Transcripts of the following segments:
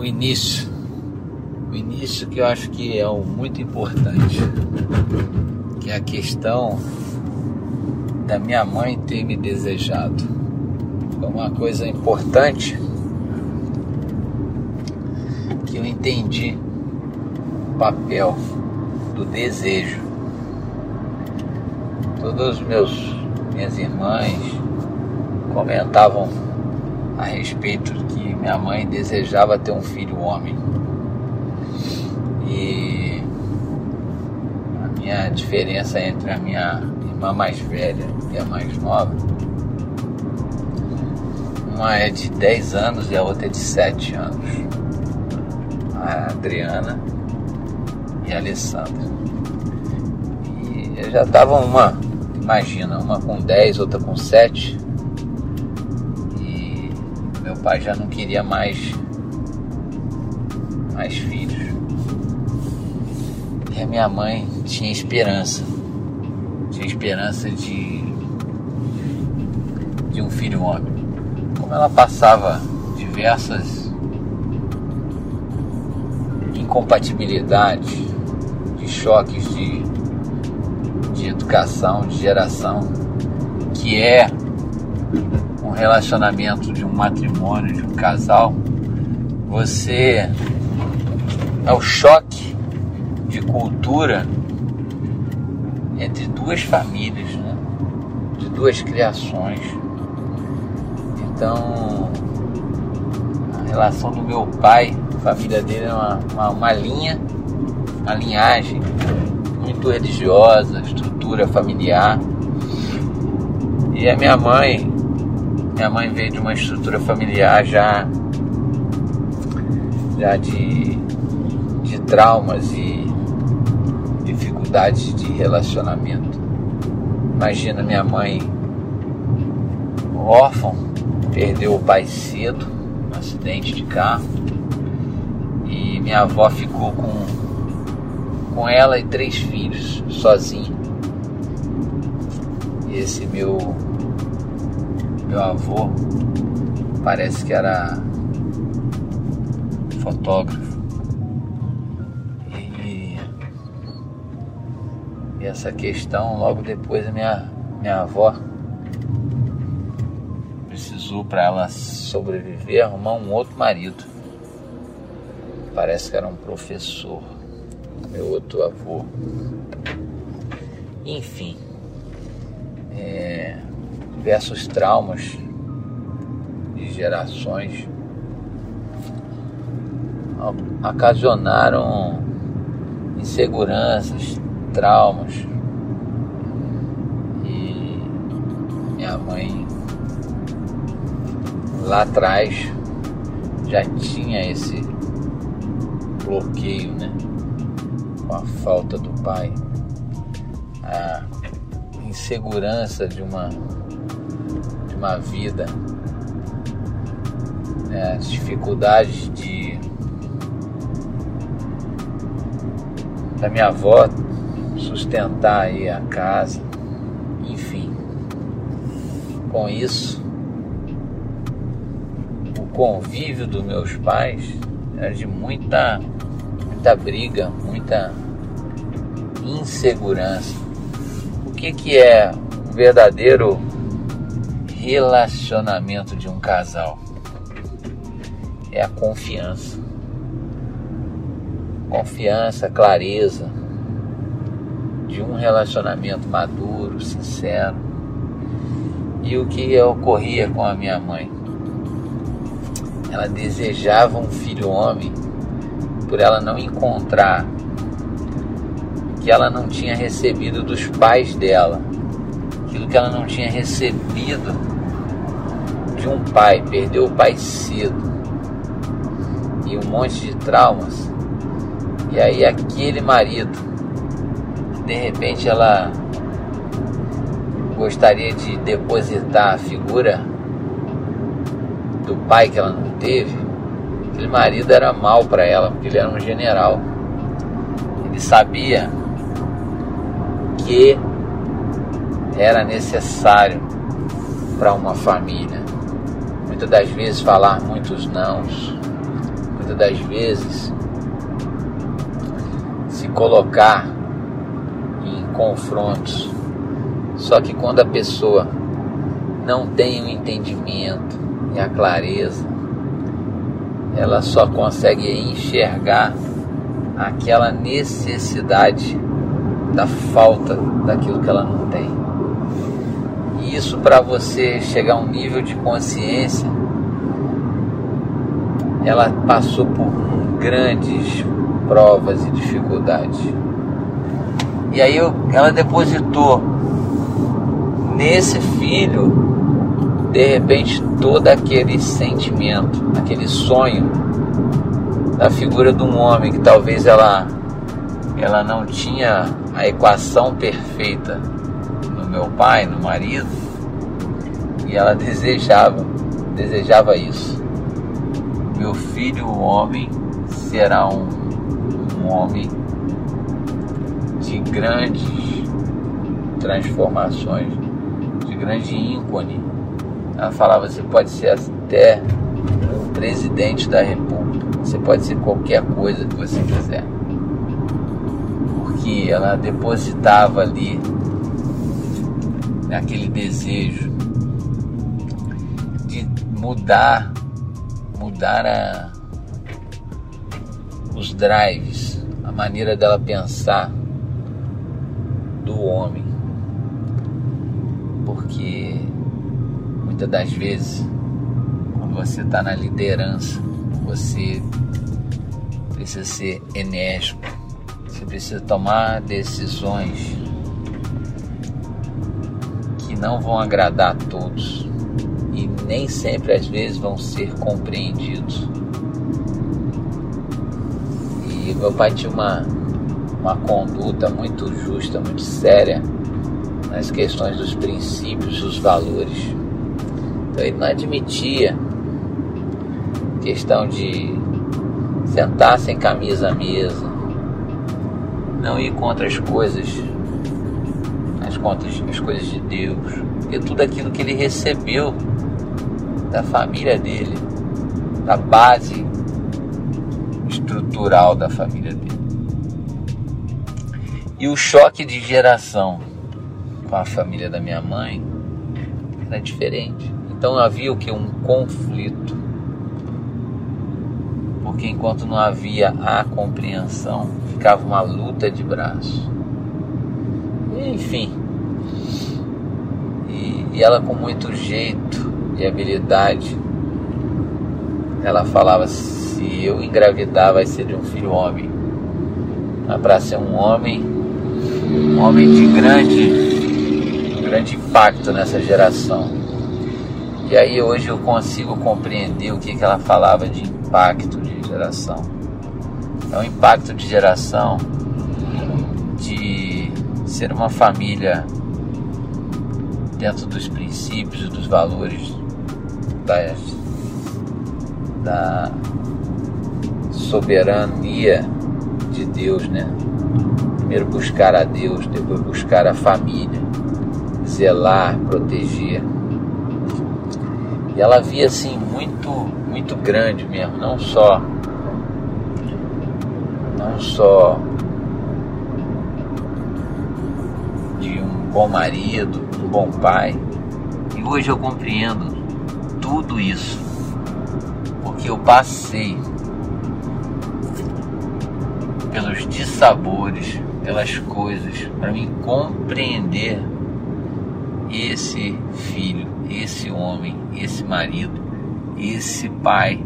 o início. O início que eu acho que é o muito importante, que é a questão da minha mãe ter me desejado. Foi uma coisa importante que eu entendi o papel do desejo. Todos meus minhas irmãs comentavam a respeito de que minha mãe desejava ter um filho homem. E a minha diferença entre a minha irmã mais velha e a mais nova, uma é de 10 anos e a outra é de 7 anos. A Adriana e a Alessandra. E já estavam uma, imagina, uma com 10, outra com 7 pai já não queria mais mais filhos. E a minha mãe tinha esperança. Tinha esperança de de um filho homem. Como ela passava diversas incompatibilidades, de choques de, de educação, de geração, que é um relacionamento, de um matrimônio, de um casal, você é o choque de cultura entre duas famílias, né? de duas criações. Então, a relação do meu pai, a família dele é uma, uma, uma linha, uma linhagem muito religiosa, estrutura familiar. E a minha mãe, minha mãe veio de uma estrutura familiar já, já de, de traumas e dificuldades de relacionamento. Imagina minha mãe órfã, perdeu o pai cedo, um acidente de carro, e minha avó ficou com, com ela e três filhos, sozinha. Esse meu meu avô parece que era fotógrafo. E, e essa questão, logo depois, a minha, minha avó precisou, para ela sobreviver, arrumar um outro marido. Parece que era um professor, meu outro avô. Enfim. É, diversos traumas de gerações ocasionaram inseguranças, traumas. E minha mãe lá atrás já tinha esse bloqueio, né? Com a falta do pai. A insegurança de uma uma vida, né, as dificuldades de da minha avó sustentar aí a casa, enfim. Com isso, o convívio dos meus pais era de muita, muita briga, muita insegurança. O que, que é um verdadeiro relacionamento de um casal é a confiança. Confiança, clareza de um relacionamento maduro, sincero. E o que ocorria com a minha mãe? Ela desejava um filho homem por ela não encontrar que ela não tinha recebido dos pais dela, aquilo que ela não tinha recebido de um pai, perdeu o pai cedo e um monte de traumas. E aí aquele marido, de repente ela gostaria de depositar a figura do pai que ela não teve, aquele marido era mal para ela, porque ele era um general. Ele sabia que era necessário para uma família muitas das vezes falar muitos nãos, muitas das vezes se colocar em confrontos. Só que quando a pessoa não tem o entendimento e a clareza, ela só consegue enxergar aquela necessidade da falta daquilo que ela não tem. Isso para você chegar a um nível de consciência, ela passou por grandes provas e dificuldades. E aí eu, ela depositou nesse filho de repente todo aquele sentimento, aquele sonho da figura de um homem que talvez ela ela não tinha a equação perfeita meu pai, no marido, e ela desejava, desejava isso. Meu filho, o homem, será um, um homem de grandes transformações, de grande ícone ela falava: você pode ser até o presidente da república, você pode ser qualquer coisa que você quiser. Porque ela depositava ali aquele desejo de mudar, mudar a, os drives, a maneira dela pensar do homem. Porque muitas das vezes, quando você está na liderança, você precisa ser enérgico, você precisa tomar decisões não vão agradar a todos e nem sempre às vezes vão ser compreendidos. E meu pai tinha uma, uma conduta muito justa, muito séria nas questões dos princípios, dos valores. Então ele não admitia questão de sentar sem camisa à mesa, não ir contra as coisas, as, contas, as coisas de Deus, e tudo aquilo que ele recebeu da família dele, da base estrutural da família dele. E o choque de geração com a família da minha mãe era diferente. Então havia o que? Um conflito. Porque enquanto não havia a compreensão, ficava uma luta de braço. Enfim. E, ela com muito jeito e habilidade, ela falava, se eu engravidar vai ser de um filho homem. Para ser um homem, um homem de grande, grande impacto nessa geração e aí hoje eu consigo compreender o que, que ela falava de impacto de geração. É um impacto de geração de ser uma família dentro dos princípios dos valores da, da soberania de Deus, né? Primeiro buscar a Deus, depois buscar a família, zelar, proteger. E ela via assim muito, muito grande mesmo, não só não só de um bom marido, um bom pai. E hoje eu compreendo tudo isso, porque eu passei pelos dissabores, pelas coisas, para me compreender esse filho, esse homem, esse marido, esse pai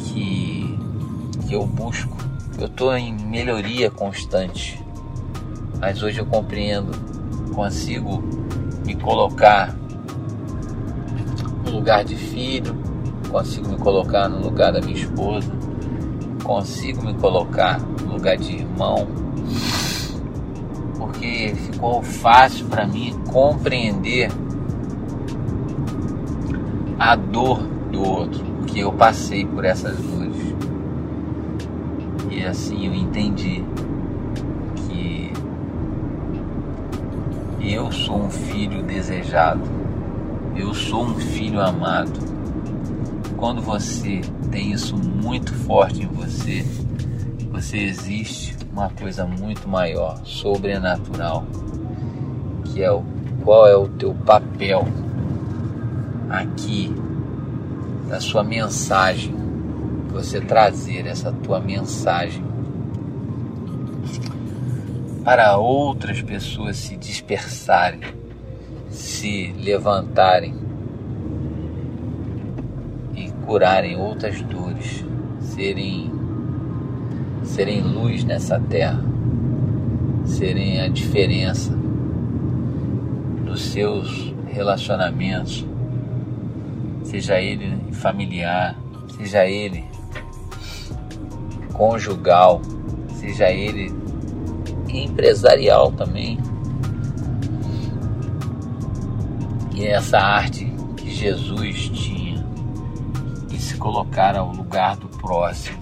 que, que eu busco. Eu estou em melhoria constante, mas hoje eu compreendo, consigo me colocar no lugar de filho, consigo me colocar no lugar da minha esposa, consigo me colocar no lugar de irmão, porque ficou fácil para mim compreender a dor do outro, porque eu passei por essas dores. E assim eu entendi que eu sou um filho desejado, eu sou um filho amado, quando você tem isso muito forte em você, você existe uma coisa muito maior, sobrenatural, que é o qual é o teu papel aqui da sua mensagem, você trazer essa tua mensagem para outras pessoas se dispersarem, se levantarem e curarem outras dores, serem serem luz nessa terra, serem a diferença nos seus relacionamentos, seja ele familiar, seja ele conjugal, seja ele empresarial também. E é essa arte que Jesus tinha de se colocar ao lugar do próximo,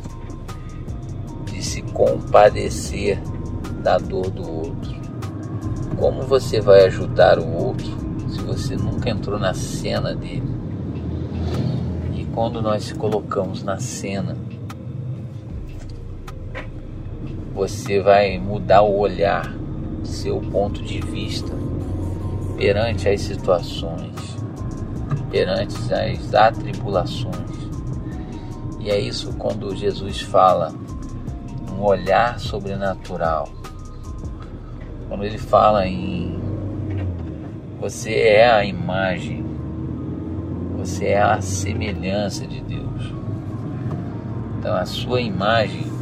de se compadecer da dor do outro. Como você vai ajudar o outro se você nunca entrou na cena dele? E quando nós se colocamos na cena, você vai mudar o olhar, seu ponto de vista perante as situações, perante as atribulações. E é isso quando Jesus fala um olhar sobrenatural. Quando ele fala em você é a imagem, você é a semelhança de Deus. Então a sua imagem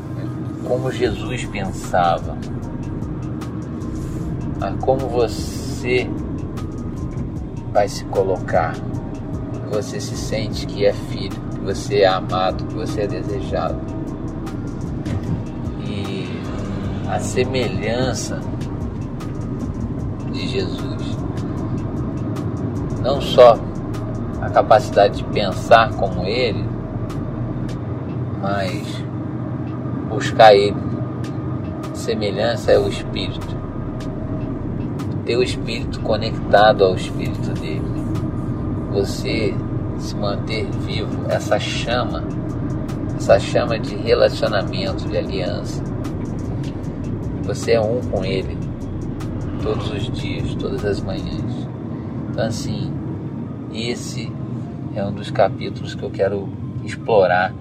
como Jesus pensava, a como você vai se colocar, você se sente que é filho, que você é amado, que você é desejado. E a semelhança de Jesus, não só a capacidade de pensar como ele, mas buscar Ele. Semelhança é o Espírito. Ter o Espírito conectado ao Espírito dele. Você se manter vivo, essa chama, essa chama de relacionamento, de aliança. Você é um com Ele todos os dias, todas as manhãs. Então, assim, esse é um dos capítulos que eu quero explorar.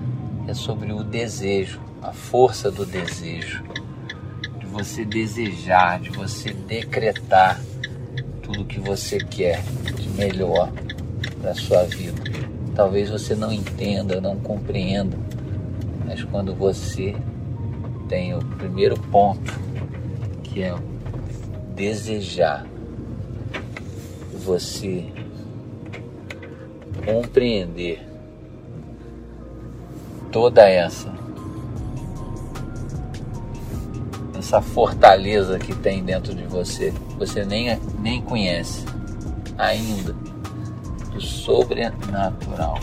É sobre o desejo a força do desejo, de você desejar, de você decretar tudo que você quer de melhor para sua vida. Talvez você não entenda, não compreenda, mas quando você tem o primeiro ponto, que é desejar, você compreender toda essa essa fortaleza que tem dentro de você, você nem, nem conhece ainda, do sobrenatural.